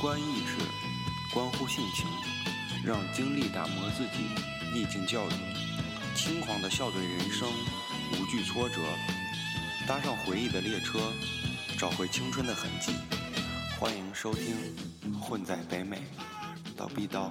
无关意志，关乎性情。让经历打磨自己，逆境教育，轻狂的笑对人生，无惧挫折。搭上回忆的列车，找回青春的痕迹。欢迎收听《混在北美》，到必刀。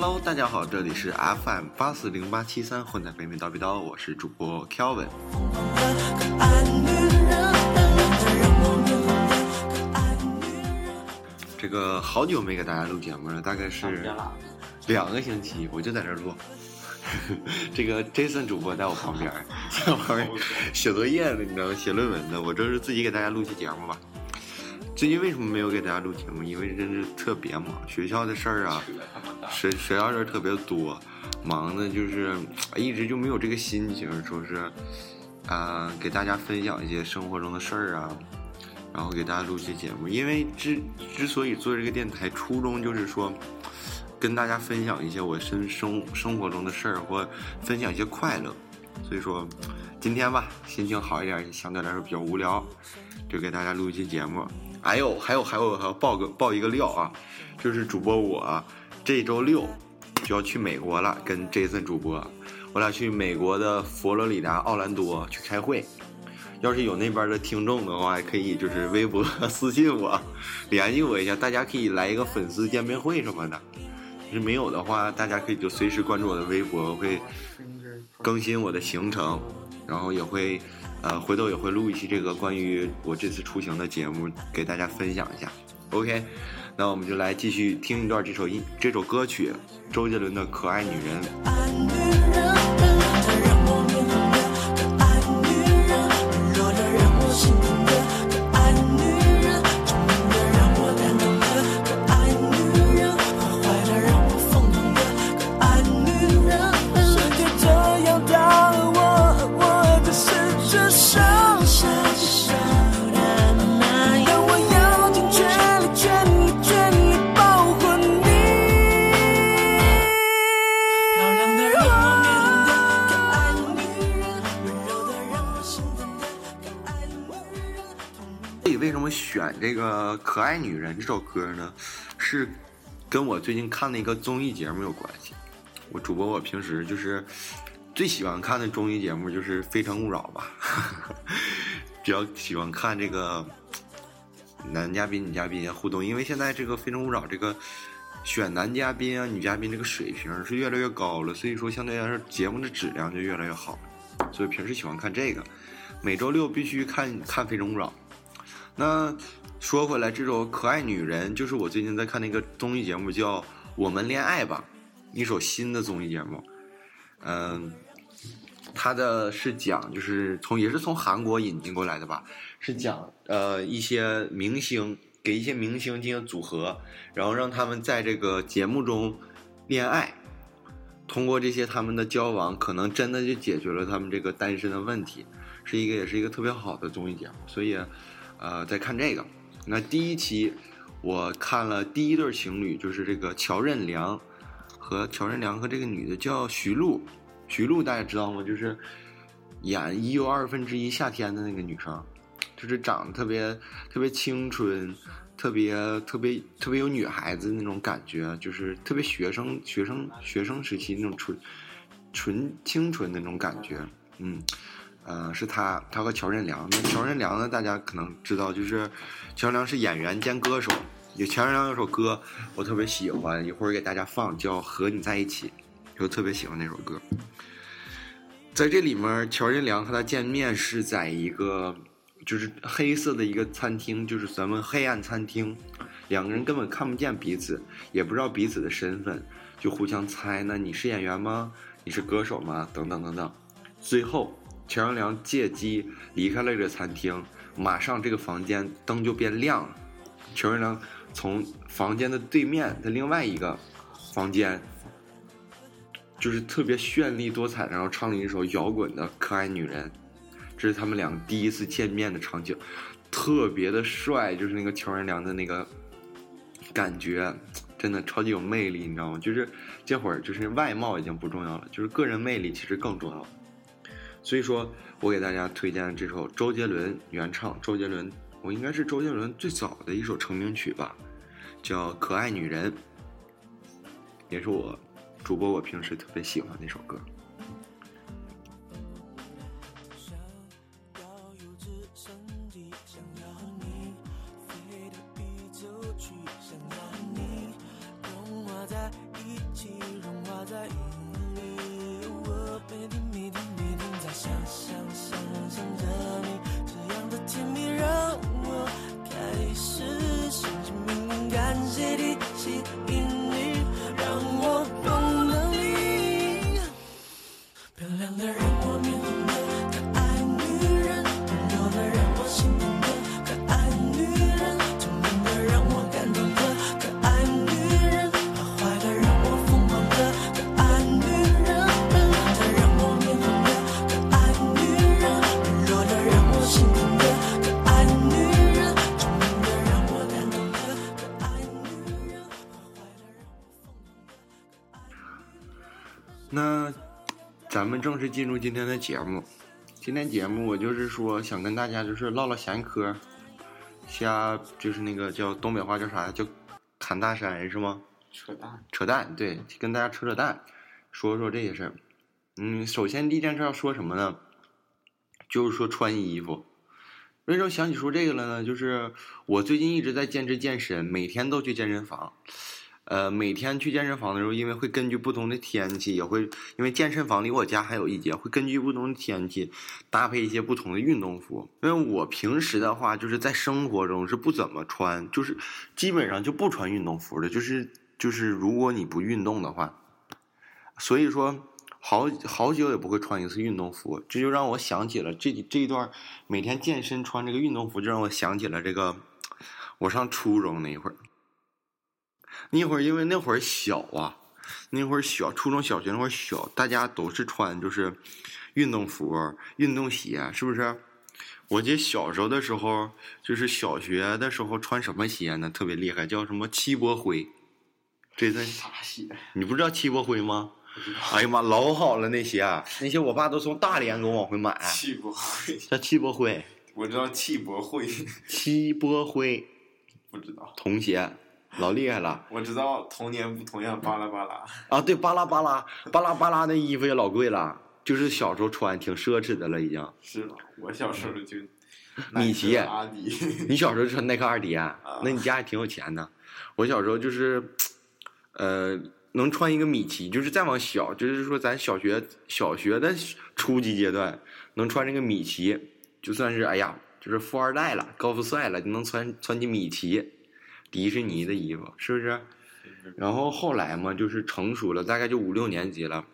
Hello，大家好，这里是 FM 八四零八七三混在北美叨逼叨，我是主播 Kelvin。这个好久没给大家录节目了，大概是两个星期，我就在这儿录。这个 Jason 主播在我旁边，在我旁边 写作业呢，你知道吗？写论文呢。我这是自己给大家录期节目吧。最近为什么没有给大家录节目？因为真是特别忙，学校的事儿啊，学学校事儿特别多，忙的就是哎一直就没有这个心情，说是啊、给大家分享一些生活中的事儿啊，然后给大家录期节目。因为之之所以做这个电台，初衷就是说。跟大家分享一些我生生生活中的事儿，或分享一些快乐。所以说，今天吧，心情好一点，相对来说比较无聊，就给大家录一期节目。还有还有还有还要爆个爆一个料啊，就是主播我这周六就要去美国了，跟 Jason 主播，我俩去美国的佛罗里达奥兰多去开会。要是有那边的听众的话，可以就是微博 私信我，联系我一下，大家可以来一个粉丝见面会什么的。就是没有的话，大家可以就随时关注我的微博，会更新我的行程，然后也会，呃，回头也会录一期这个关于我这次出行的节目，给大家分享一下。OK，那我们就来继续听一段这首音这首歌曲，周杰伦的《可爱女人》。这个《可爱女人》这首歌呢？是跟我最近看的一个综艺节目有关系。我主播我平时就是最喜欢看的综艺节目就是《非诚勿扰》吧，比较喜欢看这个男嘉宾、女嘉宾互动，因为现在这个《非诚勿扰》这个选男嘉宾啊、女嘉宾这个水平是越来越高了，所以说相对来说节目的质量就越来越好。所以平时喜欢看这个，每周六必须看看《非诚勿扰》。那说回来，这首《可爱女人》就是我最近在看那个综艺节目，叫《我们恋爱吧》，一首新的综艺节目。嗯，它的是讲就是从也是从韩国引进过来的吧，是讲呃一些明星给一些明星进行组合，然后让他们在这个节目中恋爱。通过这些他们的交往，可能真的就解决了他们这个单身的问题，是一个也是一个特别好的综艺节目。所以，呃，在看这个。那第一期我看了第一对情侣，就是这个乔任梁和乔任梁和这个女的叫徐璐，徐璐大家知道吗？就是演《一又二分之一夏天》的那个女生，就是长得特别特别青春，特别特别特别有女孩子那种感觉，就是特别学生学生学生时期那种纯纯清纯那种感觉，嗯，呃，是他，他和乔任梁。那乔任梁呢，大家可能知道，就是乔任梁是演员兼歌手。有乔任梁有首歌，我特别喜欢，一会儿给大家放，叫《和你在一起》，我特别喜欢那首歌。在这里面，乔任梁和他见面是在一个。就是黑色的一个餐厅，就是咱们黑暗餐厅，两个人根本看不见彼此，也不知道彼此的身份，就互相猜。那你是演员吗？你是歌手吗？等等等等。最后，乔任梁借机离开了这个餐厅，马上这个房间灯就变亮了。乔任梁从房间的对面的另外一个房间，就是特别绚丽多彩，然后唱了一首摇滚的《可爱女人》。这是他们俩第一次见面的场景，特别的帅，就是那个乔任梁的那个感觉，真的超级有魅力，你知道吗？就是这会儿，就是外貌已经不重要了，就是个人魅力其实更重要。所以说我给大家推荐这首周杰伦原唱，周杰伦，我应该是周杰伦最早的一首成名曲吧，叫《可爱女人》，也是我主播我平时特别喜欢的一首歌。正式进入今天的节目。今天节目我就是说想跟大家就是唠唠闲嗑，瞎就是那个叫东北话叫啥叫侃大山是吗？扯淡。扯淡，对，跟大家扯扯淡，说说这些事儿。嗯，首先第一件事要说什么呢？就是说穿衣服。为什么想起说这个了呢？就是我最近一直在坚持健身，每天都去健身房。呃，每天去健身房的时候，因为会根据不同的天气，也会因为健身房离我家还有一节，会根据不同的天气搭配一些不同的运动服。因为我平时的话，就是在生活中是不怎么穿，就是基本上就不穿运动服的，就是就是如果你不运动的话，所以说好好久也不会穿一次运动服，这就让我想起了这这一段每天健身穿这个运动服，就让我想起了这个我上初中那一会儿。那会儿因为那会儿小啊，那会儿小，初中小学那会儿小，大家都是穿就是运动服、运动鞋，是不是？我记得小时候的时候，就是小学的时候穿什么鞋呢？特别厉害，叫什么七波灰。这是啥鞋？你不知道七波灰吗？哎呀妈，老好了那鞋，那些我爸都从大连给我往回买。七波灰。叫七波灰。我知道七波灰。七波灰。不知道。童鞋。老厉害了！我知道童年不同样，巴拉巴拉啊，对，巴拉巴拉，巴拉巴拉那衣服也老贵了，就是小时候穿挺奢侈的了，已经。是吗？我小时候就米奇、阿迪。你小时候穿耐克、阿迪 啊？那你家也挺有钱的。我小时候就是，呃，能穿一个米奇，就是再往小，就是说咱小学小学的初级阶段，能穿这个米奇，就算是哎呀，就是富二代了，高富帅了，就能穿穿起米奇。迪士尼的衣服是不是？然后后来嘛，就是成熟了，大概就五六年级了，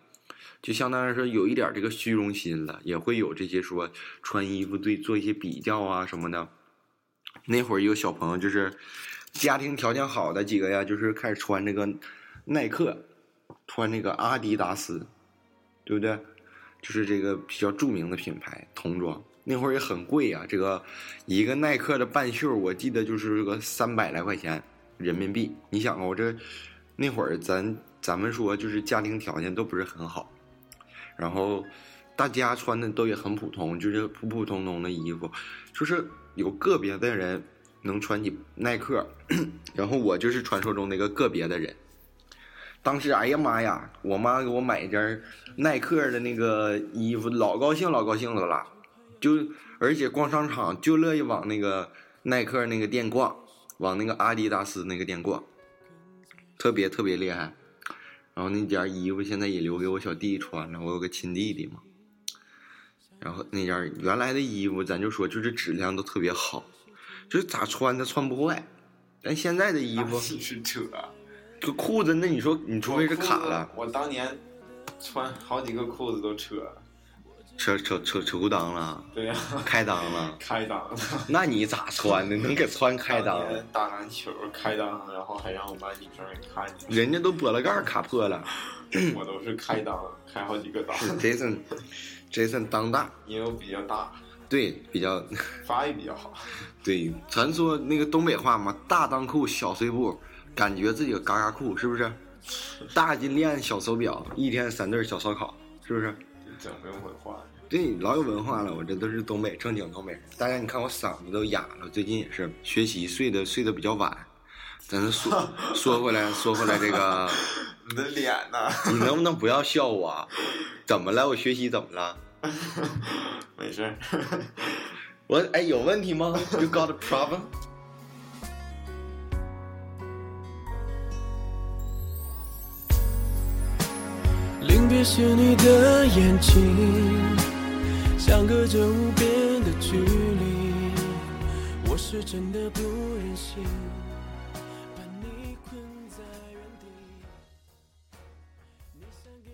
就相当于说有一点这个虚荣心了，也会有这些说穿衣服对做一些比较啊什么的。那会儿有小朋友就是家庭条件好的几个呀，就是开始穿这个耐克，穿这个阿迪达斯，对不对？就是这个比较著名的品牌童装。那会儿也很贵啊，这个一个耐克的半袖，我记得就是个三百来块钱人民币。你想啊，我这那会儿咱咱们说就是家庭条件都不是很好，然后大家穿的都也很普通，就是普普通通的衣服，就是有个别的人能穿起耐克，然后我就是传说中那个个别的人。当时哎呀妈呀，我妈给我买一件耐克的那个衣服，老高兴老高兴了啦，就而且逛商场就乐意往那个耐克那个店逛，往那个阿迪达斯那个店逛，特别特别厉害。然后那件衣服现在也留给我小弟穿了，我有个亲弟弟嘛。然后那件原来的衣服，咱就说就是质量都特别好，就是咋穿它穿不坏。但现在的衣服，你是扯。这裤子，那你说你除非是卡了，我当年穿好几个裤子都扯，扯扯扯扯裤裆了，对呀、开裆了，开裆了。那你咋穿的？能给穿开裆打篮球开裆，然后还让我们班女生给看见，人家都玻璃盖儿卡破了。我都是开裆，开好几个 裆，Jason，Jason 当大，因为我比较大，对，比较发育比较好。对。咱说那个东北话嘛，大裆裤小碎步，感觉自己有嘎嘎裤，是不是？大金链小手表，一天三顿小烧烤，是不是？整没有文化，对，老有文化了，我这都是东北正经东北人。大家你看我嗓子都哑了，最近也是学习睡得睡得比较晚。咱说 说回来，说回来这个，你的脸呢，你能不能不要笑我啊？怎么了？我学习怎么了？没事儿。我哎有问题吗？You got a problem？临别是你的眼睛，相隔着无边的距离，我是真的不忍心把你困在原地。你想给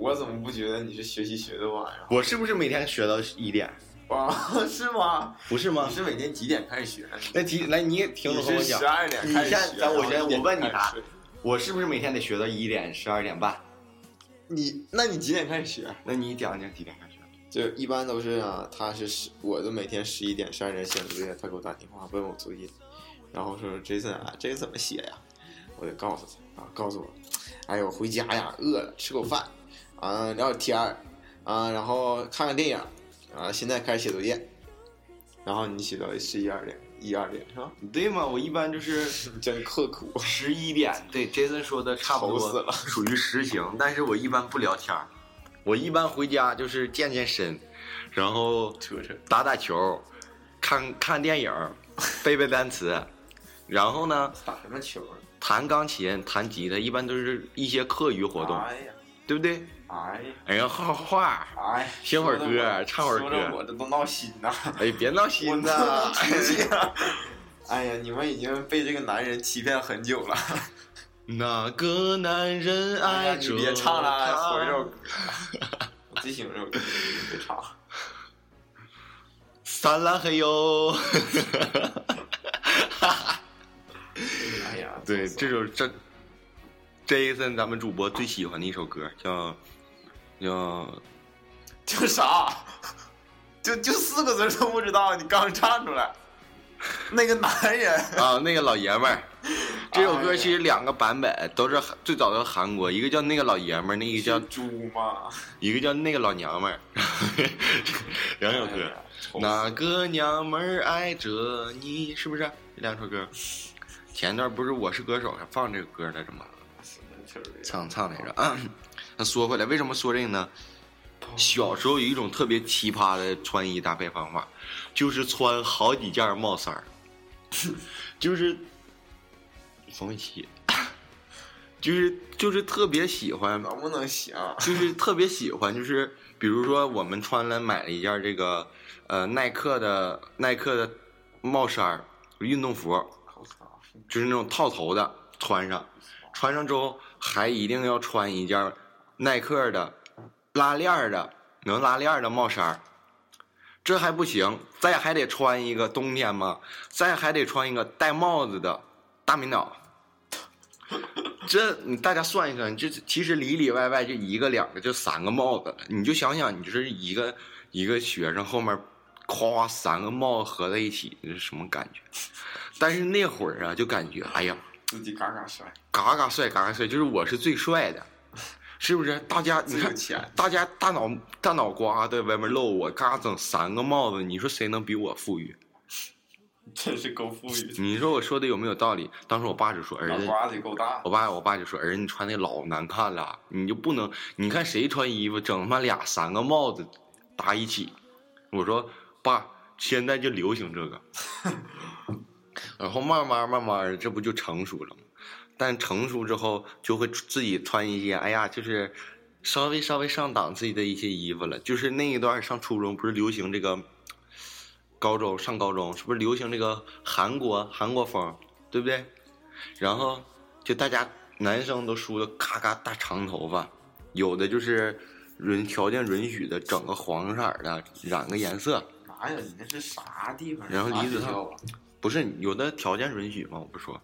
我怎么不觉得你是学习学的晚呀？我是不是每天学到一点？啊，是吗？不是吗你？是每天几点开始学？那几来你也听你着和我讲十，二点你开始学，先咱我先我问你答开始睡我是不是每天得学到一点十二点半？你那你几点开始学？那你讲讲几点开始？就一般都是啊，他是十，我都每天十一点、十二点写作业，他给我打电话问我作业，然后说 Jason 啊，这个怎么写呀？我得告诉他啊，告诉我，哎呦，回家呀，饿了，吃口饭，啊，聊会天儿，啊，然后看看电影，啊，现在开始写作业，然后你写到十一二点，一二点是吧？对嘛，我一般就是真刻苦，十一点。对，Jason 说的差不多，死了属于实行。但是我一般不聊天儿，我一般回家就是健健身，然后打打球，看看电影，背背单词，然后呢打什么球啊？弹钢琴、弹吉他，一般都是一些课余活动，哎，对不对？哎呀，哎呀，画画画，哎呀，写会儿歌唱会儿歌我这都闹心呐。哎，别闹心我呐！哎呀，你们已经被这个男人欺骗很久了。哪个男人爱着你别唱了，她回首歌。我最喜欢这首歌，别唱。撒拉嘿哟。哎呀，对，这首这 Jason 咱们主播最喜欢的一首歌叫叫就啥？就就四个字儿都不知道，你刚唱出来。那个男人，啊那个老爷们儿。这首歌其实两个版本都是韩最早的韩国，一个叫那个老爷们儿，那个叫猪嘛？一个叫那个老娘们儿，两首歌哎。呀愁死那个娘们儿爱着你，是不是？这两首歌。前段不是《我是歌手》还放这个歌来着吗？唱唱来着。啊那说回来，为什么说这个呢？小时候有一种特别奇葩的穿衣搭配方法，就是穿好几件帽衫儿，就是缝一起，就是就是特别喜欢，能不能行？就是特别喜欢，就是比如说我们穿了买了一件这个呃耐克的耐克的帽衫儿运动服，就是那种套头的，穿上，穿上之后还一定要穿一件耐克的拉链的能拉链的帽衫儿。这还不行，再还得穿一个冬天嘛，再还得穿一个戴帽子的大棉袄。这你大家算一算，这其实里里外外就一个两个就三个帽子了，你就想想，你就是一个一个学生后面，夸三个帽子合在一起，这是什么感觉？但是那会儿啊，就感觉哎呀，自己嘎嘎帅，嘎嘎帅，嘎嘎帅，就是我是最帅的，是不是？大家你看，钱。大家大脑大脑瓜在外面露，我嘎整三个帽子，你说谁能比我富裕？真是够富裕的。你说我说的有没有道理？当时我爸就说：“儿子，脑瓜子够大我。爸我爸就说：“儿子，你穿的老难看了，你就不能，你看谁穿衣服整他妈俩三个帽子搭一起。”我说：“爸，现在就流行这个。”然后慢慢慢慢的，这不就成熟了吗？但成熟之后，就会自己穿一些，哎呀，就是稍微稍微上档次的一些衣服了。就是那一段上初中不是流行这个，高中上高中是不是流行这个韩国韩国风，对不对？然后就大家男生都梳的咔咔大长头发，有的就是允条件允许的整个黄色的染个颜色，哪呀？你那是啥地方？然后啥离子烫学校啊？不是有的条件允许吗？我不说。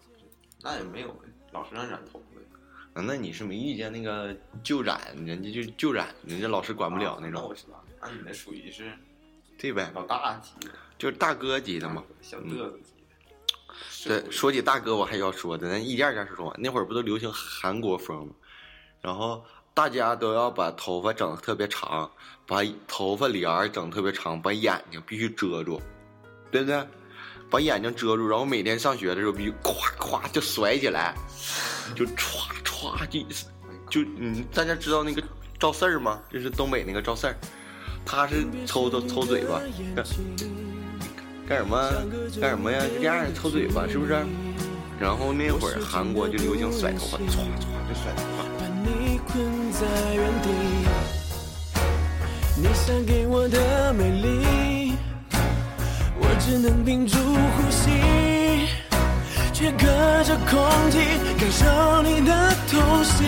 那也没有，老师让染头发那你是没遇见那个就染，人家就就染，人家老师管不了那种啊那我，知道，那你那属于是对呗，老大级的，就是大哥级的嘛。小嘚瑟级的。对，说起大哥，我还要说的，咱一件件说完。那会儿不都流行韩国风吗？然后大家都要把头发整得特别长，把头发帘儿整特别长，把眼睛必须遮住，对不对？把眼睛遮住，然后每天上学的时候必须咵咵就甩起来，就歘歘就就嗯，大家知道那个赵四儿吗？就是东北那个赵四儿，他是抽抽抽嘴巴，干什么干什么呀？就这样抽嘴巴是不是？然后那会儿韩国就流行甩头发，歘歘就甩头发。困在原地。你想给我的美丽，我只能屏住呼吸，却隔着空气感受你的痛心。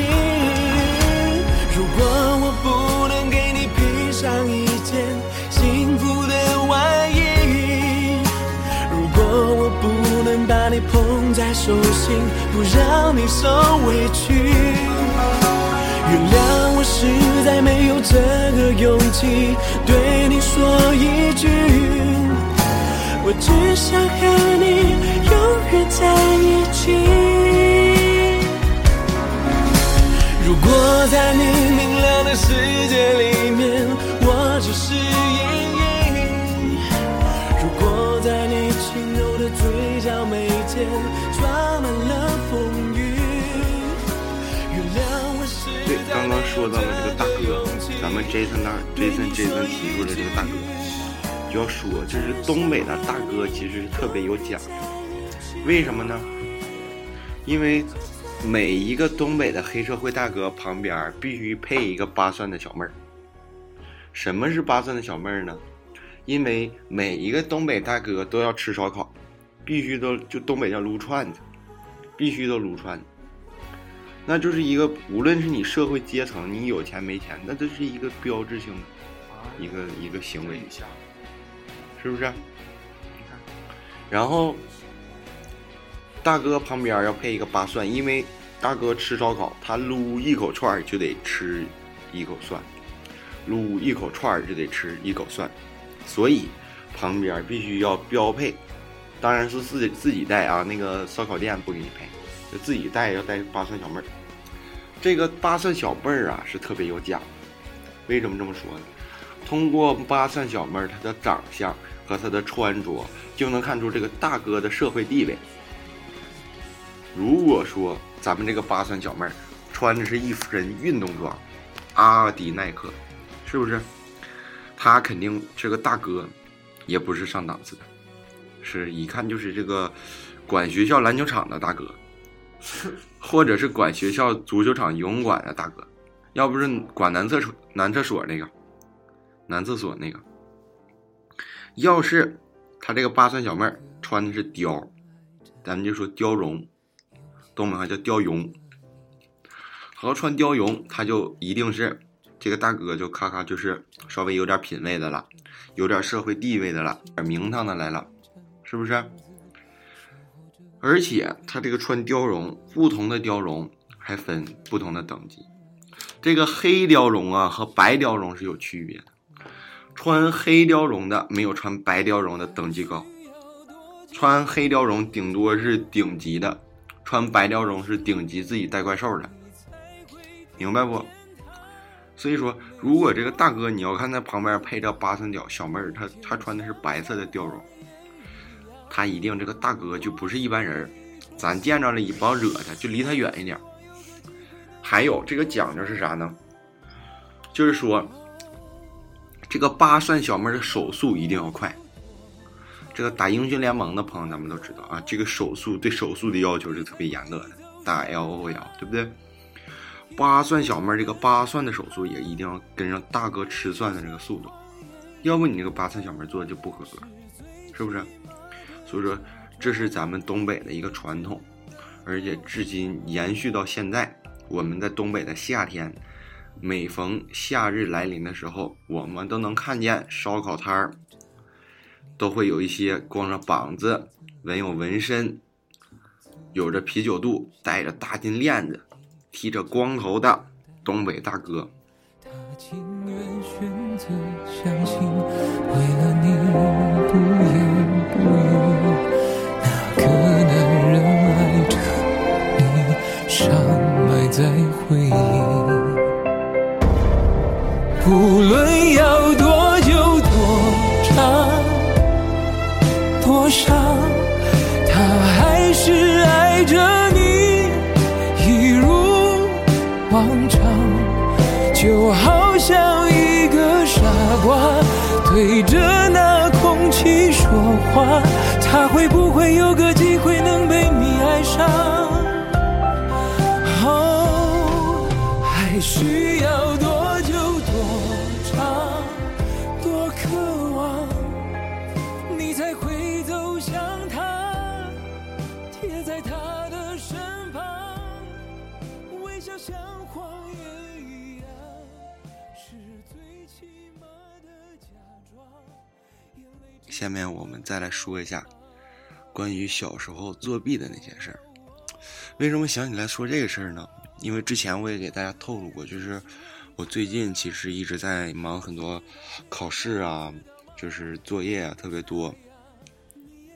如果我不能给你披上一件幸福的外衣，如果我不能把你捧在手心，不让你受委屈。原谅我实在没有这个勇气对你说一句，我只想和你永远在一起。如果在你明亮的世界里面，我只是阴影；如果在你轻柔的嘴角眉间装满了风雨，原谅我实对，刚刚说到了这个大哥，咱们 Jason 那 Jason Jason 提出的这个大哥，就要说，就是东北的大哥其实是特别有讲究，为什么呢？因为每一个东北的黑社会大哥旁边必须配一个八蒜的小妹儿。什么是八蒜的小妹儿呢？因为每一个东北大哥都要吃烧烤，必须都就东北叫撸串子，必须都撸串子。那就是一个，无论是你社会阶层，你有钱没钱，那都是一个标志性的一个一个行为，是不是？然后大哥旁边要配一个八蒜，因为大哥吃烧烤，他撸一口串就得吃一口蒜，撸一口串就得吃一口蒜，所以旁边必须要标配，当然是自己自己带啊，那个烧烤店不给你配，就自己带要带八蒜小妹儿。这个八蒜小妹儿啊是特别有讲究，为什么这么说呢？通过八蒜小妹儿她的长相和他的穿着，就能看出这个大哥的社会地位。如果说咱们这个八三小妹儿穿的是一身运动装，阿迪耐克，是不是？他肯定这个大哥，也不是上档次的，是一看就是这个管学校篮球场的大哥，或者是管学校足球场游泳馆的大哥，要不是管男厕所男厕所那个，男厕所那个，要是他这个八蒜小妹穿的是貂，咱们就说貂绒，东北话叫貂绒。他要穿貂绒，他就一定是这个大哥就咔咔就是稍微有点品位的了，有点社会地位的了，点名堂的来了，是不是？而且他这个穿貂绒，不同的貂绒还分不同的等级。这个黑貂绒啊和白貂绒是有区别的，穿黑貂绒的没有穿白貂绒的等级高，穿黑貂绒顶多是顶级的，穿白貂绒是顶级自己带怪兽的，明白不？所以说，如果这个大哥你要看他旁边配着八三角小妹儿，她她穿的是白色的貂绒，他一定这个大哥就不是一般人儿，咱见着了一帮惹他，就离他远一点。还有这个讲究是啥呢？就是说，这个扒蒜小妹的手速一定要快。这个打英雄联盟的朋友，咱们都知道啊，这个手速对手速的要求是特别严格的，打 L O L，对不对？扒蒜小妹这个扒蒜的手速也一定要跟上大哥吃蒜的这个速度，要不你这个扒蒜小妹做的就不合格，是不是？所以说，这是咱们东北的一个传统，而且至今延续到现在。我们在东北的夏天，每逢夏日来临的时候，我们都能看见烧烤摊儿，都会有一些光着膀子、纹有纹身、有着啤酒肚、戴着大金链子、剃着光头的东北大哥。他情愿选择相信，为了你不言不语。那个男人爱着你，伤埋在回忆。无论要多久多长多伤，他还是爱着你，一如往常。就好像一个傻瓜对着那空气说话，他会不会有个下面我们再来说一下关于小时候作弊的那些事儿。为什么想起来说这个事儿呢？因为之前我也给大家透露过，就是我最近其实一直在忙很多考试啊，就是作业啊特别多，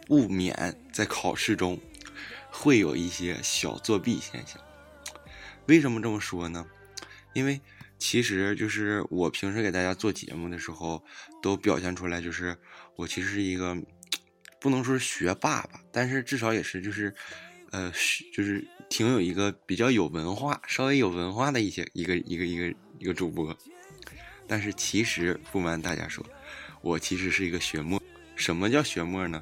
勿免在考试中会有一些小作弊现象。为什么这么说呢？因为其实就是我平时给大家做节目的时候，都表现出来就是我其实是一个不能说是学霸吧，但是至少也是就是呃就是挺有一个比较有文化、稍微有文化的一些一个一个一个一个主播。但是其实不瞒大家说，我其实是一个学墨。什么叫学墨呢？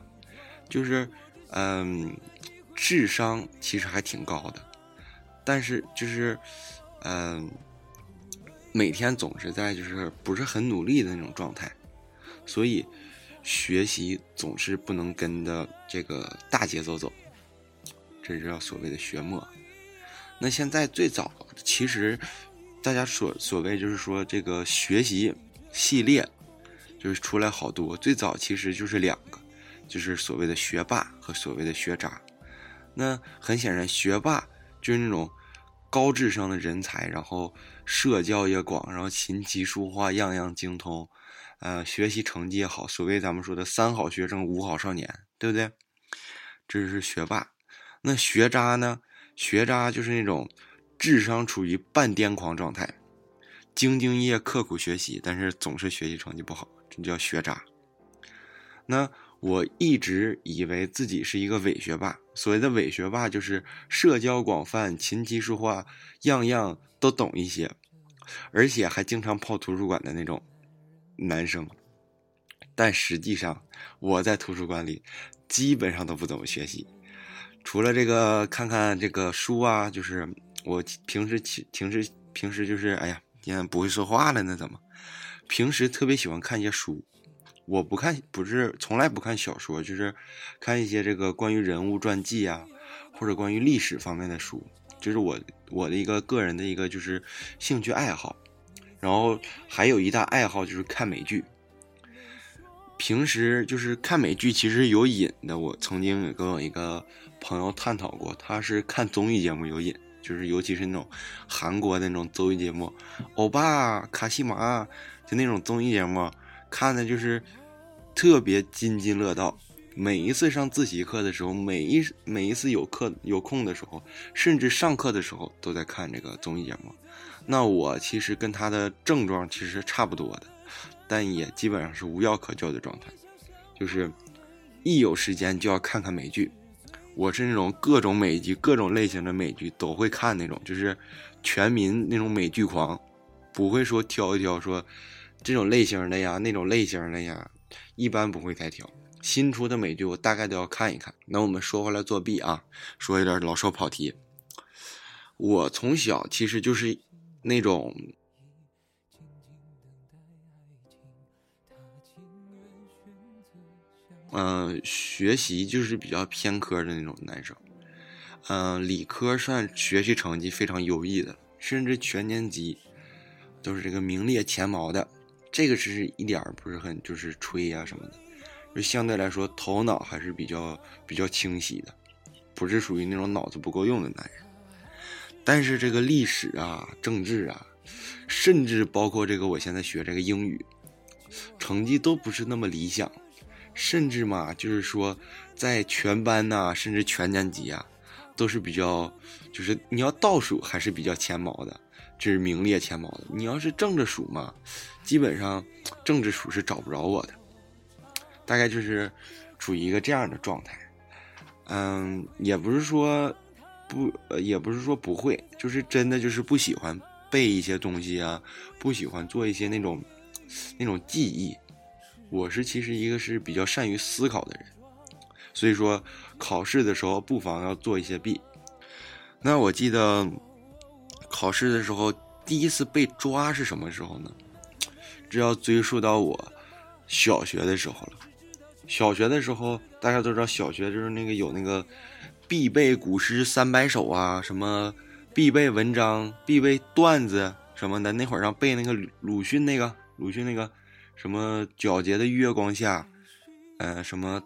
就是嗯，智商其实还挺高的，但是就是嗯。每天总是在就是不是很努力的那种状态，所以学习总是不能跟着这个大节奏走，这就叫所谓的学末。那现在最早其实大家所所谓就是说这个学习系列就是出来好多，最早其实就是两个，就是所谓的学霸和所谓的学渣。那很显然，学霸就是那种。高智商的人才，然后社交也广，然后琴棋书画样样精通，呃，学习成绩也好，所谓咱们说的三好学生、五好少年，对不对？这是学霸。那学渣呢？学渣就是那种智商处于半癫狂状态，兢兢业业、刻苦学习，但是总是学习成绩不好，这叫学渣。那。我一直以为自己是一个伪学霸，所谓的伪学霸就是社交广泛、琴棋书画样样都懂一些，而且还经常泡图书馆的那种男生。但实际上，我在图书馆里基本上都不怎么学习，除了这个看看这个书啊，就是我平时平时平时就是哎呀，今天不会说话了，那怎么？平时特别喜欢看一些书。我不看，不是从来不看小说，就是看一些这个关于人物传记啊，或者关于历史方面的书，就是我我的一个个人的一个就是兴趣爱好。然后还有一大爱好就是看美剧。平时就是看美剧，其实有瘾的。我曾经也跟我一个朋友探讨过，他是看综艺节目有瘾，就是尤其是那种韩国那种综艺节目，欧巴、卡西玛，就那种综艺节目。看的就是特别津津乐道，每一次上自习课的时候，每一每一次有课有空的时候，甚至上课的时候都在看这个综艺节目。那我其实跟他的症状其实差不多的，但也基本上是无药可救的状态，就是一有时间就要看看美剧。我是那种各种美剧、各种类型的美剧都会看那种，就是全民那种美剧狂，不会说挑一挑说这种类型的呀、那种类型的呀，一般不会太挑。新出的美剧我大概都要看一看。那我们说回来作弊啊，说有点老少跑题。我从小其实就是那种。嗯，学习就是比较偏科的那种男生，嗯，理科算学习成绩非常优异的，甚至全年级都是这个名列前茅的。这个是一点不是很就是吹呀什么的，就相对来说头脑还是比较比较清晰的，不是属于那种脑子不够用的男人。但是这个历史啊、政治啊，甚至包括这个我现在学这个英语，成绩都不是那么理想。甚至嘛，就是说，在全班呐，甚至全年级啊，都是比较，就是你要倒数还是比较前茅的，这是名列前茅的。你要是正着数嘛，基本上政治数是找不着我的，大概就是处于一个这样的状态。嗯，也不是说不，也不是说不会，就是真的就是不喜欢背一些东西啊，不喜欢做一些那种那种记忆。我是其实一个是比较善于思考的人，所以说考试的时候不妨要做一些弊。那我记得考试的时候第一次被抓是什么时候呢？这要追溯到我小学的时候了。小学的时候大家都知道，小学就是那个有那个必备古诗三百首啊，什么必备文章、必备段子什么的。那会儿让背那个鲁迅那个鲁迅那个。什么皎洁的月光下，呃，什么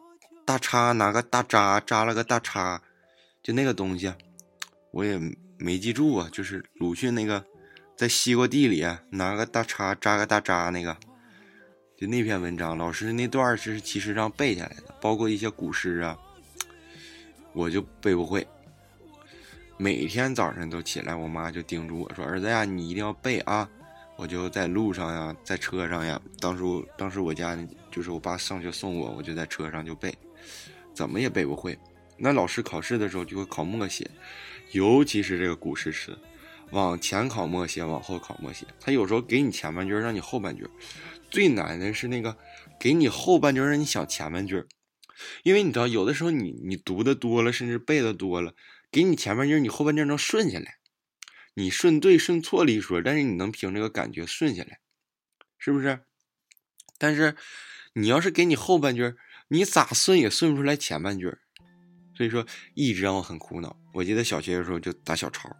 大叉拿个大扎扎了个大叉，就那个东西，我也没记住啊。就是鲁迅那个在西瓜地里拿个大叉扎个大扎那个，就那篇文章，老师那段是其实让背下来的，包括一些古诗啊，我就背不会。每天早上都起来，我妈就叮嘱我说：“儿子呀，你一定要背啊。”我就在路上呀，在车上呀。当时，当时我家就是我爸上学送我，我就在车上就背，怎么也背不会。那老师考试的时候就会考默写，尤其是这个古诗词，往前考默写，往后考默写。他有时候给你前半句，让你后半句。最难的是那个给你后半句，让你想前半句。因为你知道，有的时候你你读的多了，甚至背的多了，给你前半句，你后半句能顺下来。你顺对顺错了一说，但是你能凭这个感觉顺下来，是不是？但是你要是给你后半句，你咋顺也顺不出来前半句，所以说一直让我很苦恼。我记得小学的时候就打小抄，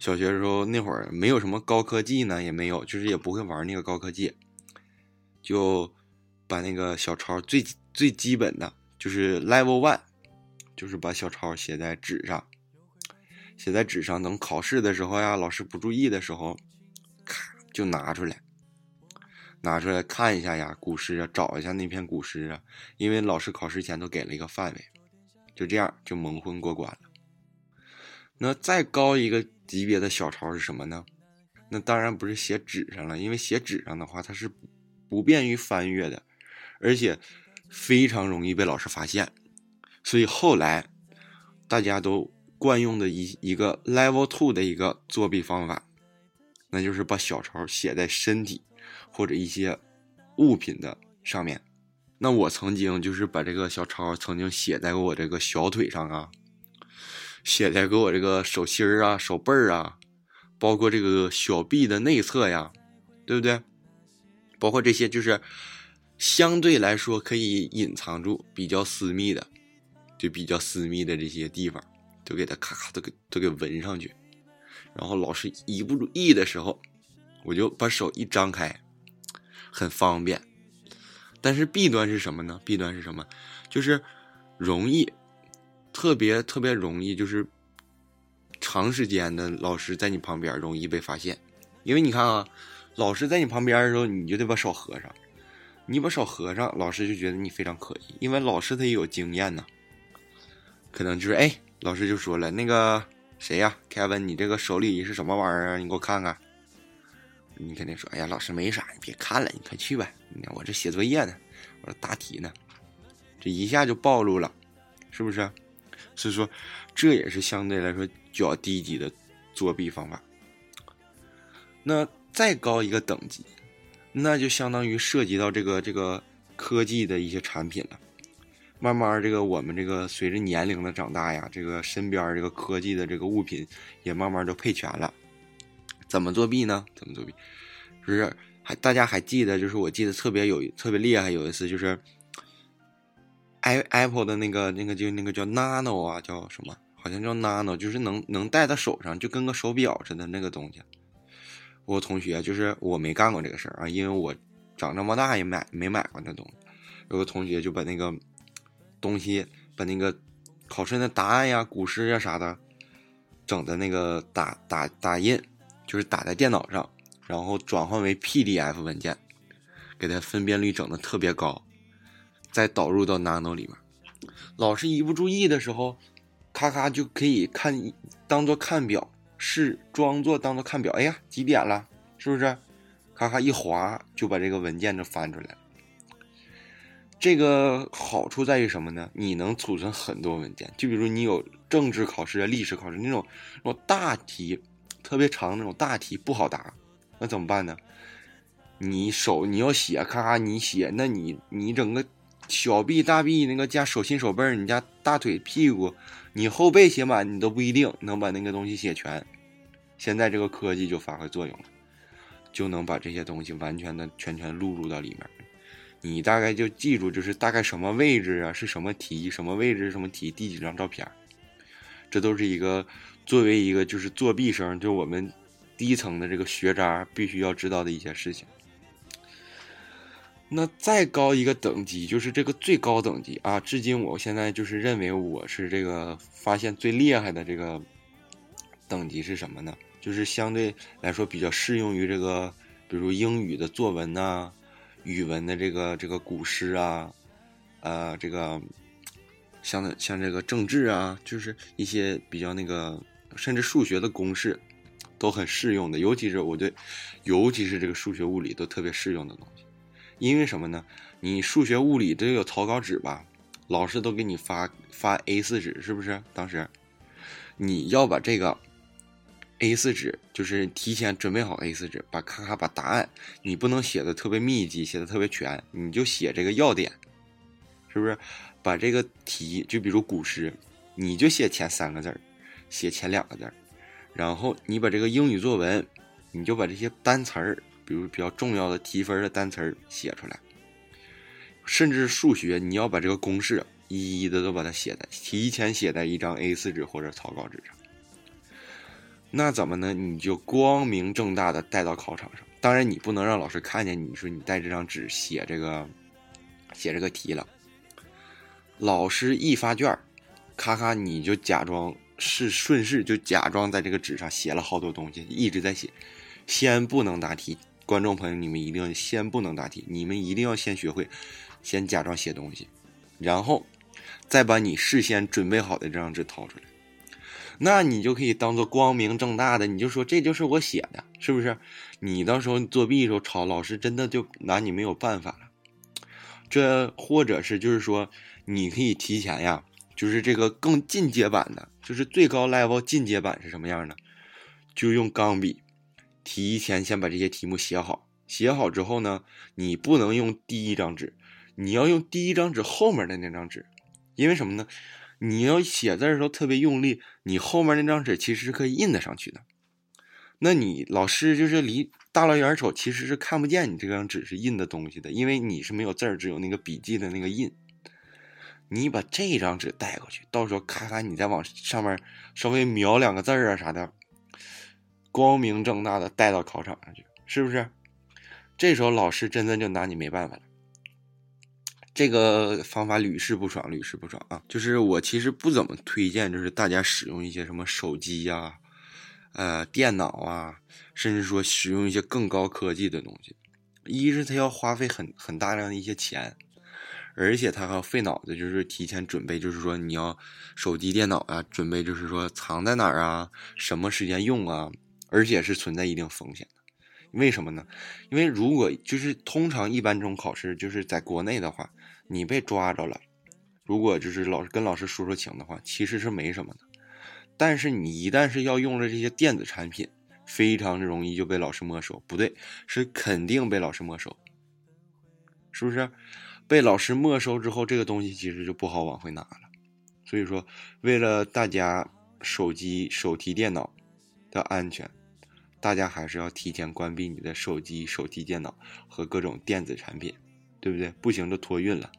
小学的时候那会儿没有什么高科技呢，也没有，就是也不会玩那个高科技，就把那个小抄最最基本的就是 level one，就是把小抄写在纸上。写在纸上，等考试的时候呀，老师不注意的时候，咔就拿出来，拿出来看一下呀，古诗啊，找一下那篇古诗啊，因为老师考试前都给了一个范围，就这样就蒙混过关了。那再高一个级别的小抄是什么呢？那当然不是写纸上了，因为写纸上的话，它是不便于翻阅的，而且非常容易被老师发现，所以后来大家都。惯用的一一个 level two 的一个作弊方法，那就是把小抄写在身体或者一些物品的上面。那我曾经就是把这个小抄曾经写在过我这个小腿上啊，写在过我这个手心儿啊、手背儿啊，包括这个小臂的内侧呀，对不对？包括这些就是相对来说可以隐藏住、比较私密的，就比较私密的这些地方。就给他咔咔都给都给纹上去，然后老师一不注意的时候，我就把手一张开，很方便。但是弊端是什么呢？弊端是什么？就是容易，特别特别容易，就是长时间的老师在你旁边容易被发现。因为你看啊，老师在你旁边的时候，你就得把手合上，你把手合上，老师就觉得你非常可疑，因为老师他也有经验呢，可能就是哎。老师就说了：“那个谁呀，凯文，你这个手里是什么玩意儿？你给我看看。”你肯定说：“哎呀，老师没啥，你别看了，你快去吧。我这写作业呢，我这答题呢。”这一下就暴露了，是不是？所以说，这也是相对来说较低级的作弊方法。那再高一个等级，那就相当于涉及到这个这个科技的一些产品了。慢慢，这个我们这个随着年龄的长大呀，这个身边这个科技的这个物品也慢慢都配全了。怎么作弊呢？怎么作弊？就是还大家还记得，就是我记得特别有特别厉害，有一次就是，i Apple 的那个那个就那个叫 Nano 啊，叫什么？好像叫 Nano，就是能能戴在手上，就跟个手表似的那个东西。我同学就是我没干过这个事儿啊，因为我长这么大也买没买过那东西。有个同学就把那个。东西把那个考试的答案呀、古诗呀啥的，整的那个打打打印，就是打在电脑上，然后转换为 PDF 文件，给它分辨率整的特别高，再导入到 Nano 里面。老师一不注意的时候，咔咔就可以看，当做看表，是装作当做看表。哎呀，几点了？是不是？咔咔一划就把这个文件就翻出来了。这个好处在于什么呢？你能储存很多文件，就比如你有政治考试啊、历史考试那种那种大题，特别长那种大题不好答，那怎么办呢？你手你要写，咔咔你写，那你你整个小臂、大臂那个加手心手背，你加大腿、屁股，你后背写满，你都不一定能把那个东西写全。现在这个科技就发挥作用了，就能把这些东西完全的全全录入到里面。你大概就记住，就是大概什么位置啊，是什么题，什么位置，什么题，第几张照片，这都是一个作为一个就是作弊生，就我们低层的这个学渣必须要知道的一些事情。那再高一个等级，就是这个最高等级啊！至今我现在就是认为我是这个发现最厉害的这个等级是什么呢？就是相对来说比较适用于这个，比如英语的作文呐。语文的这个这个古诗啊，呃，这个像像这个政治啊，就是一些比较那个，甚至数学的公式都很适用的。尤其是我对，尤其是这个数学物理都特别适用的东西。因为什么呢？你数学物理都有草稿纸吧？老师都给你发发 A 四纸，是不是？当时你要把这个。A 四纸就是提前准备好 A 四纸，把咔咔把答案，你不能写的特别密集，写的特别全，你就写这个要点，是不是？把这个题，就比如古诗，你就写前三个字儿，写前两个字儿，然后你把这个英语作文，你就把这些单词儿，比如比较重要的提分的单词儿写出来，甚至数学，你要把这个公式一一的都把它写在，提前写在一张 A 四纸或者草稿纸上。那怎么呢？你就光明正大的带到考场上。当然，你不能让老师看见你说你带这张纸写这个，写这个题了。老师一发卷咔咔你就假装是顺势，就假装在这个纸上写了好多东西，一直在写。先不能答题，观众朋友，你们一定要先不能答题，你们一定要先学会，先假装写东西，然后再把你事先准备好的这张纸掏出来。那你就可以当做光明正大的，你就说这就是我写的，是不是？你到时候作弊的时候抄，老师真的就拿你没有办法了。这或者是就是说，你可以提前呀，就是这个更进阶版的，就是最高 level 进阶版是什么样的？就用钢笔，提前先把这些题目写好。写好之后呢，你不能用第一张纸，你要用第一张纸后面的那张纸，因为什么呢？你要写字的时候特别用力，你后面那张纸其实是可以印得上去的。那你老师就是离大老远瞅，其实是看不见你这张纸是印的东西的，因为你是没有字儿，只有那个笔记的那个印。你把这张纸带过去，到时候咔咔你再往上面稍微描两个字儿啊啥的，光明正大的带到考场上去，是不是？这时候老师真的就拿你没办法了。这个方法屡试不爽，屡试不爽啊！就是我其实不怎么推荐，就是大家使用一些什么手机呀、呃电脑啊，甚至说使用一些更高科技的东西。一是它要花费很很大量的一些钱，而且它还要费脑子，就是提前准备，就是说你要手机、电脑啊，准备就是说藏在哪儿啊，什么时间用啊，而且是存在一定风险的。为什么呢？因为如果就是通常一般这种考试，就是在国内的话。你被抓着了，如果就是老师跟老师说说情的话，其实是没什么的。但是你一旦是要用了这些电子产品，非常容易就被老师没收。不对，是肯定被老师没收，是不是？被老师没收之后，这个东西其实就不好往回拿了。所以说，为了大家手机、手提电脑的安全，大家还是要提前关闭你的手机、手提电脑和各种电子产品，对不对？不行就托运了。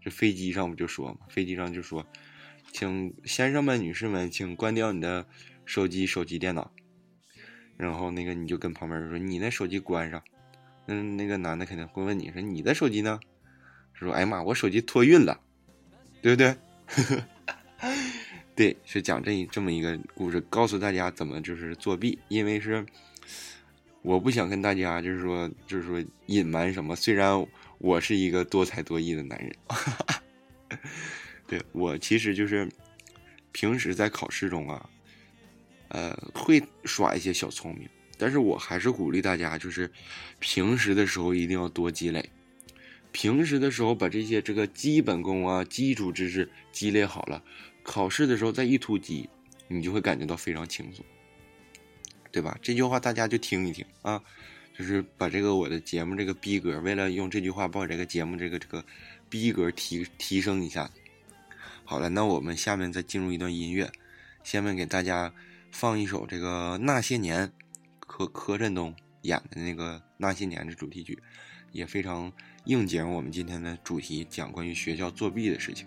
这飞机上不就说嘛？飞机上就说。请先生们、女士们，请关掉你的手机、手机、电脑。然后那个你就跟旁边人说：“你那手机关上。”嗯，那个男的肯定会问你说：“你的手机呢？”说：“哎呀妈，我手机托运了，对不对？”呵 呵对，是讲这这么一个故事，告诉大家怎么就是作弊。因为是我不想跟大家就是说就是说隐瞒什么，虽然我是一个多才多艺的男人。对我其实就是平时在考试中啊，呃，会耍一些小聪明，但是我还是鼓励大家，就是平时的时候一定要多积累，平时的时候把这些这个基本功啊、基础知识积累好了，考试的时候再一突击，你就会感觉到非常轻松，对吧？这句话大家就听一听啊，就是把这个我的节目这个逼格，为了用这句话把我这个节目这个这个逼格提提升一下。好了，那我们下面再进入一段音乐，下面给大家放一首这个《那些年》，柯柯震东演的那个《那些年》的主题曲，也非常应景我们今天的主题，讲关于学校作弊的事情。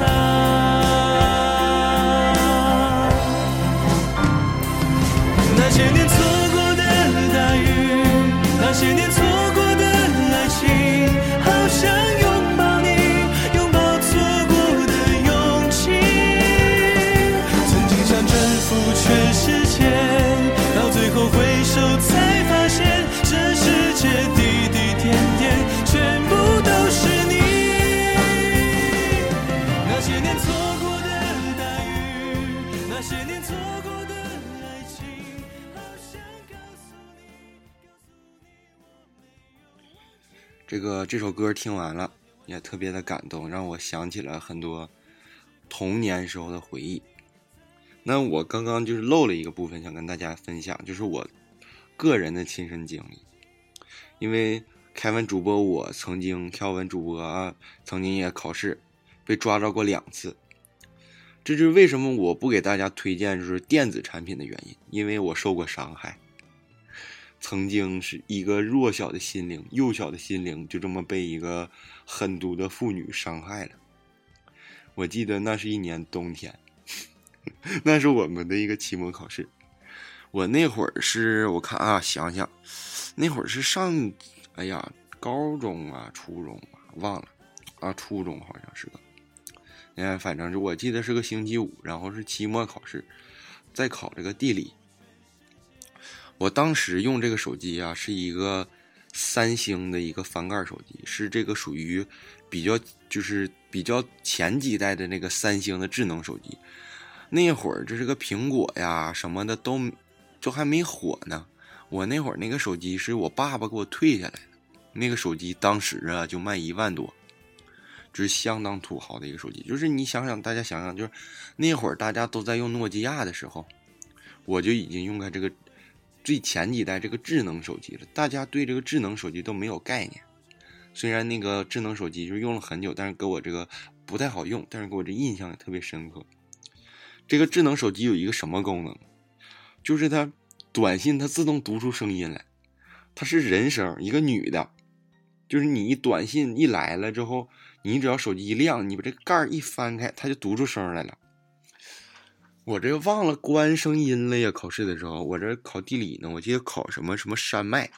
爱这个这首歌听完了，也特别的感动，让我想起了很多童年时候的回忆。那我刚刚就是漏了一个部分，想跟大家分享，就是我个人的亲身经历。因为凯文主播我曾经，凯文主播啊，曾经也考试被抓着过两次。这就是为什么我不给大家推荐就是电子产品的原因，因为我受过伤害。曾经是一个弱小的心灵，幼小的心灵就这么被一个狠毒的妇女伤害了。我记得那是一年冬天，那是我们的一个期末考试。我那会儿是我看啊，想想，那会儿是上，哎呀，高中啊，初中啊，忘了，啊，初中好像是个，嗯，反正是我记得是个星期五，然后是期末考试，在考这个地理。我当时用这个手机啊，是一个三星的一个翻盖手机，是这个属于比较就是比较前几代的那个三星的智能手机。那会儿这是个苹果呀什么的都就还没火呢。我那会儿那个手机是我爸爸给我退下来的，那个手机当时啊就卖一万多，这是相当土豪的一个手机。就是你想想，大家想想，就是那会儿大家都在用诺基亚的时候，我就已经用开这个。最前几代这个智能手机了，大家对这个智能手机都没有概念。虽然那个智能手机就用了很久，但是给我这个不太好用，但是给我这印象也特别深刻。这个智能手机有一个什么功能？就是它短信它自动读出声音来，它是人声，一个女的，就是你短信一来了之后，你只要手机一亮，你把这个盖儿一翻开，它就读出声来了。我这忘了关声音了呀！考试的时候，我这考地理呢，我记得考什么什么山脉，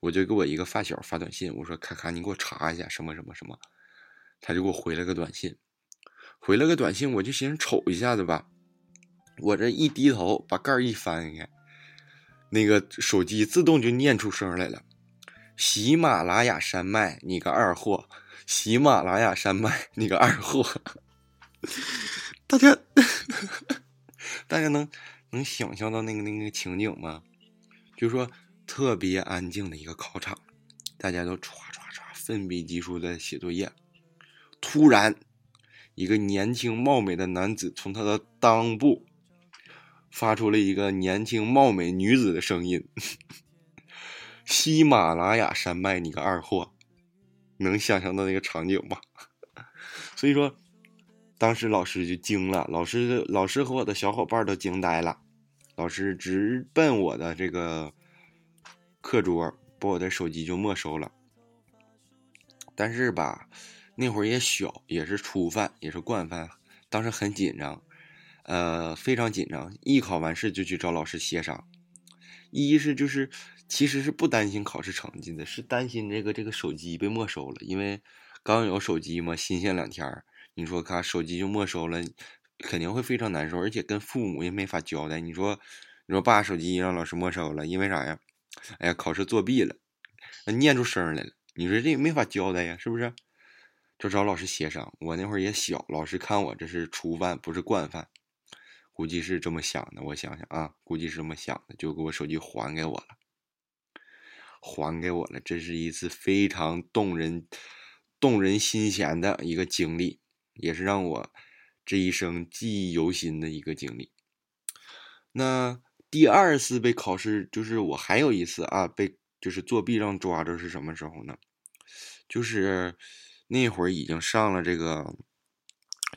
我就给我一个发小发短信，我说：“咔咔，你给我查一下什么什么什么。”他就给我回了个短信，回了个短信，我就寻思瞅一下子吧。我这一低头，把盖儿一翻开，那个手机自动就念出声来了：“喜马拉雅山脉，你个二货！喜马拉雅山脉，你个二货！” 大家，大家能能想象到那个那个情景吗？就说特别安静的一个考场，大家都唰唰唰奋笔疾书的写作业。突然，一个年轻貌美的男子从他的裆部发出了一个年轻貌美女子的声音：“ 喜马拉雅山脉，你个二货！”能想象到那个场景吗？所以说，当时老师就惊了，老师老师和我的小伙伴都惊呆了。老师直奔我的这个课桌，把我的手机就没收了。但是吧。那会儿也小，也是初犯，也是惯犯，当时很紧张，呃，非常紧张。一考完试就去找老师协商，一是就是其实是不担心考试成绩的，是担心这个这个手机被没收了，因为刚有手机嘛，新鲜两天儿，你说看手机就没收了，肯定会非常难受，而且跟父母也没法交代。你说，你说爸手机让老师没收了，因为啥呀？哎呀，考试作弊了，念出声来了，你说这没法交代呀，是不是？就找老师协商，我那会儿也小，老师看我这是初犯，不是惯犯，估计是这么想的。我想想啊，估计是这么想的，就给我手机还给我了，还给我了。这是一次非常动人、动人心弦的一个经历，也是让我这一生记忆犹新的一个经历。那第二次被考试，就是我还有一次啊，被就是作弊让抓着是什么时候呢？就是。那会儿已经上了这个，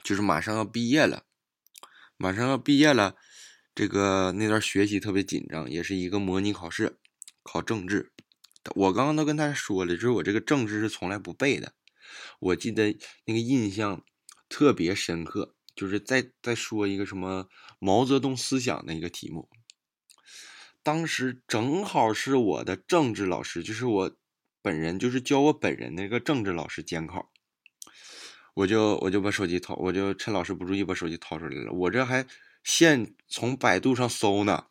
就是马上要毕业了，马上要毕业了，这个那段学习特别紧张，也是一个模拟考试，考政治。我刚刚都跟他说了，就是我这个政治是从来不背的。我记得那个印象特别深刻，就是再再说一个什么毛泽东思想的一个题目。当时正好是我的政治老师，就是我。本人就是教我本人那个政治老师监考，我就我就把手机掏，我就趁老师不注意把手机掏出来了。我这还现从百度上搜呢，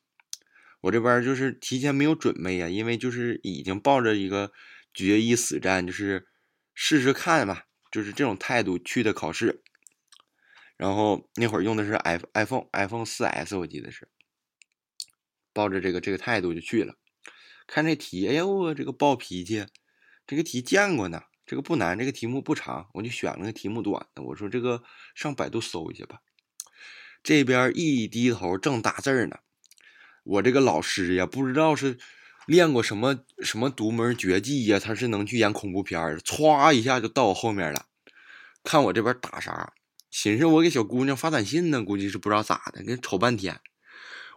我这边就是提前没有准备呀，因为就是已经抱着一个决一死战，就是试试看吧，就是这种态度去的考试。然后那会儿用的是 i iPhone iPhone 四 S，我记得是抱着这个这个态度就去了，看这题，哎呦，这个暴脾气。这个题见过呢，这个不难，这个题目不长，我就选了个题目短的。我说这个上百度搜一下吧。这边一低头正打字呢，我这个老师呀，不知道是练过什么什么独门绝技呀，他是能去演恐怖片儿，歘一下就到我后面了。看我这边打啥，寻思我给小姑娘发短信呢，估计是不知道咋的，跟瞅半天。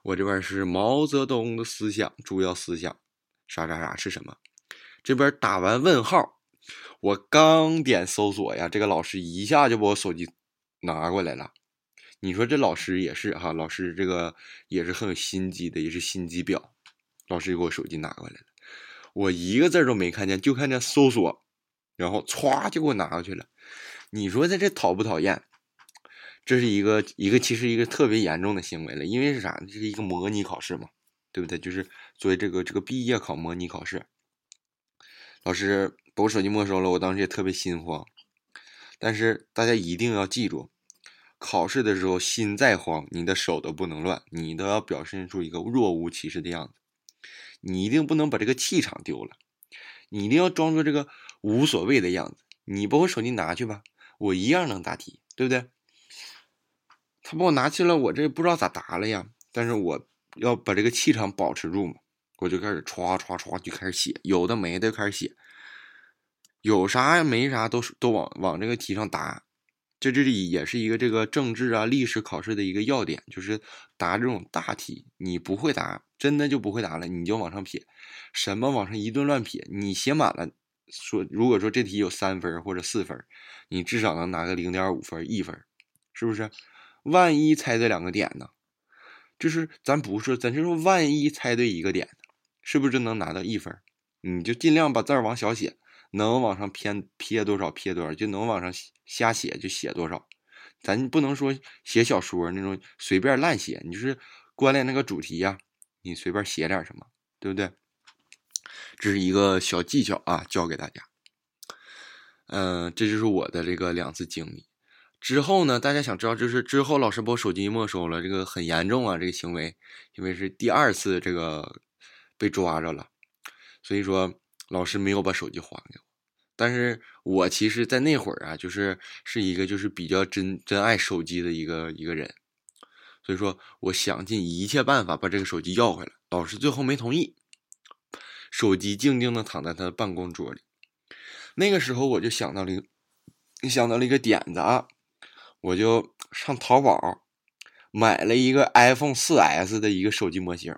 我这边是毛泽东的思想，主要思想，啥啥啥是什么？这边打完问号，我刚点搜索呀，这个老师一下就把我手机拿过来了。你说这老师也是哈，老师这个也是很有心机的，也是心机婊。老师就给我手机拿过来了，我一个字都没看见，就看见搜索，然后歘就给我拿过去了。你说他这讨不讨厌？这是一个一个其实一个特别严重的行为了，因为是啥？这是一个模拟考试嘛，对不对？就是作为这个这个毕业考模拟考试。老师把我手机没收了，我当时也特别心慌。但是大家一定要记住，考试的时候心再慌，你的手都不能乱，你都要表现出一个若无其事的样子。你一定不能把这个气场丢了，你一定要装作这个无所谓的样子。你把我手机拿去吧，我一样能答题，对不对？他把我拿去了，我这不知道咋答了呀。但是我要把这个气场保持住嘛。我就开始歘歘歘就开始写，有的没的开始写，有啥没啥都都往往这个题上答。这这里也是一个这个政治啊历史考试的一个要点，就是答这种大题，你不会答，真的就不会答了，你就往上撇，什么往上一顿乱撇，你写满了，说，如果说这题有三分或者四分，你至少能拿个零点五分、一分，是不是？万一猜对两个点呢？就是咱不是，咱就说万一猜对一个点，是不是就能拿到一分？你就尽量把字儿往小写，能往上偏撇多少撇多少，就能往上瞎写就写多少。咱不能说写小说那种随便乱写，你就是关联那个主题呀，你随便写点什么，对不对？这是一个小技巧啊，教给大家。嗯，这就是我的这个两次经历。之后呢，大家想知道，就是之后老师把我手机没收了，这个很严重啊，这个行为，因为是第二次这个被抓着了，所以说老师没有把手机还给我。但是我其实，在那会儿啊，就是是一个就是比较真真爱手机的一个一个人，所以说我想尽一切办法把这个手机要回来。老师最后没同意，手机静静的躺在他的办公桌里。那个时候我就想到了，想到了一个点子啊。我就上淘宝买了一个 iPhone 4S 的一个手机模型。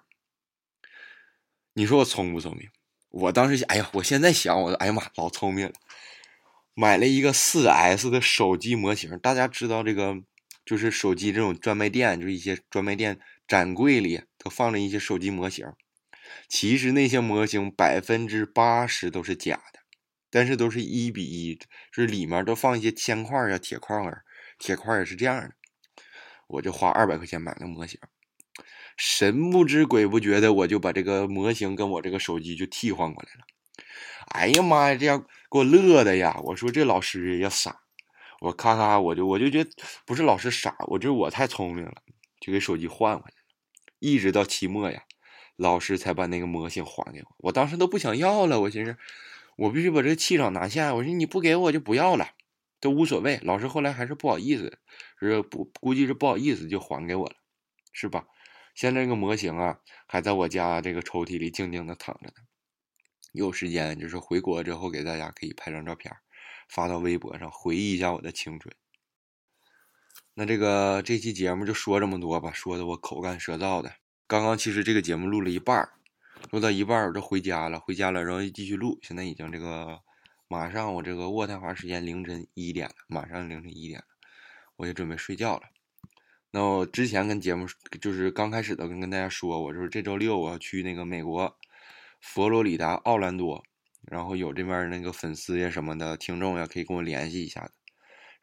你说我聪不聪明？我当时想，哎呀，我现在想，我哎呀妈，老聪明了，买了一个 4S 的手机模型。大家知道这个，就是手机这种专卖店，就是一些专卖店展柜里都放着一些手机模型。其实那些模型百分之八十都是假的，但是都是一比一，就是里面都放一些铅块啊、铁块啊。铁块也是这样的，我就花二百块钱买了模型，神不知鬼不觉的，我就把这个模型跟我这个手机就替换过来了。哎呀妈呀，这样给我乐的呀！我说这老师也傻，我咔咔我就我就觉得不是老师傻，我就是我太聪明了，就给手机换回来了。一直到期末呀，老师才把那个模型还给我。我当时都不想要了，我寻思我必须把这个气场拿下。我说你不给我就不要了。都无所谓，老师后来还是不好意思，是不估计是不好意思就还给我了，是吧？现在这个模型啊，还在我家这个抽屉里静静的躺着呢。有时间就是回国之后给大家可以拍张照片，发到微博上回忆一下我的青春。那这个这期节目就说这么多吧，说的我口干舌燥的。刚刚其实这个节目录了一半录到一半我就回家了，回家了然后继续录，现在已经这个。马上我这个渥太华时间凌晨一点了，马上凌晨一点了，我就准备睡觉了。那我之前跟节目就是刚开始的跟跟大家说，我就是这周六我要去那个美国佛罗里达奥兰多，然后有这边那个粉丝呀什么的听众呀可以跟我联系一下的，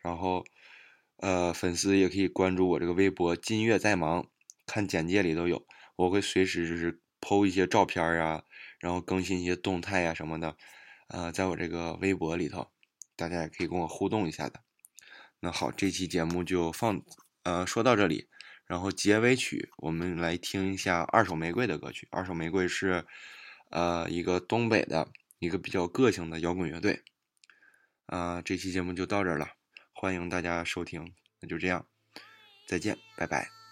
然后呃粉丝也可以关注我这个微博金月在忙，看简介里都有，我会随时就是剖一些照片啊，然后更新一些动态呀什么的。呃，在我这个微博里头，大家也可以跟我互动一下的。那好，这期节目就放呃说到这里，然后结尾曲我们来听一下二手玫瑰的歌曲。二手玫瑰是呃一个东北的一个比较个性的摇滚乐队。啊，这期节目就到这儿了，欢迎大家收听。那就这样，再见，拜拜。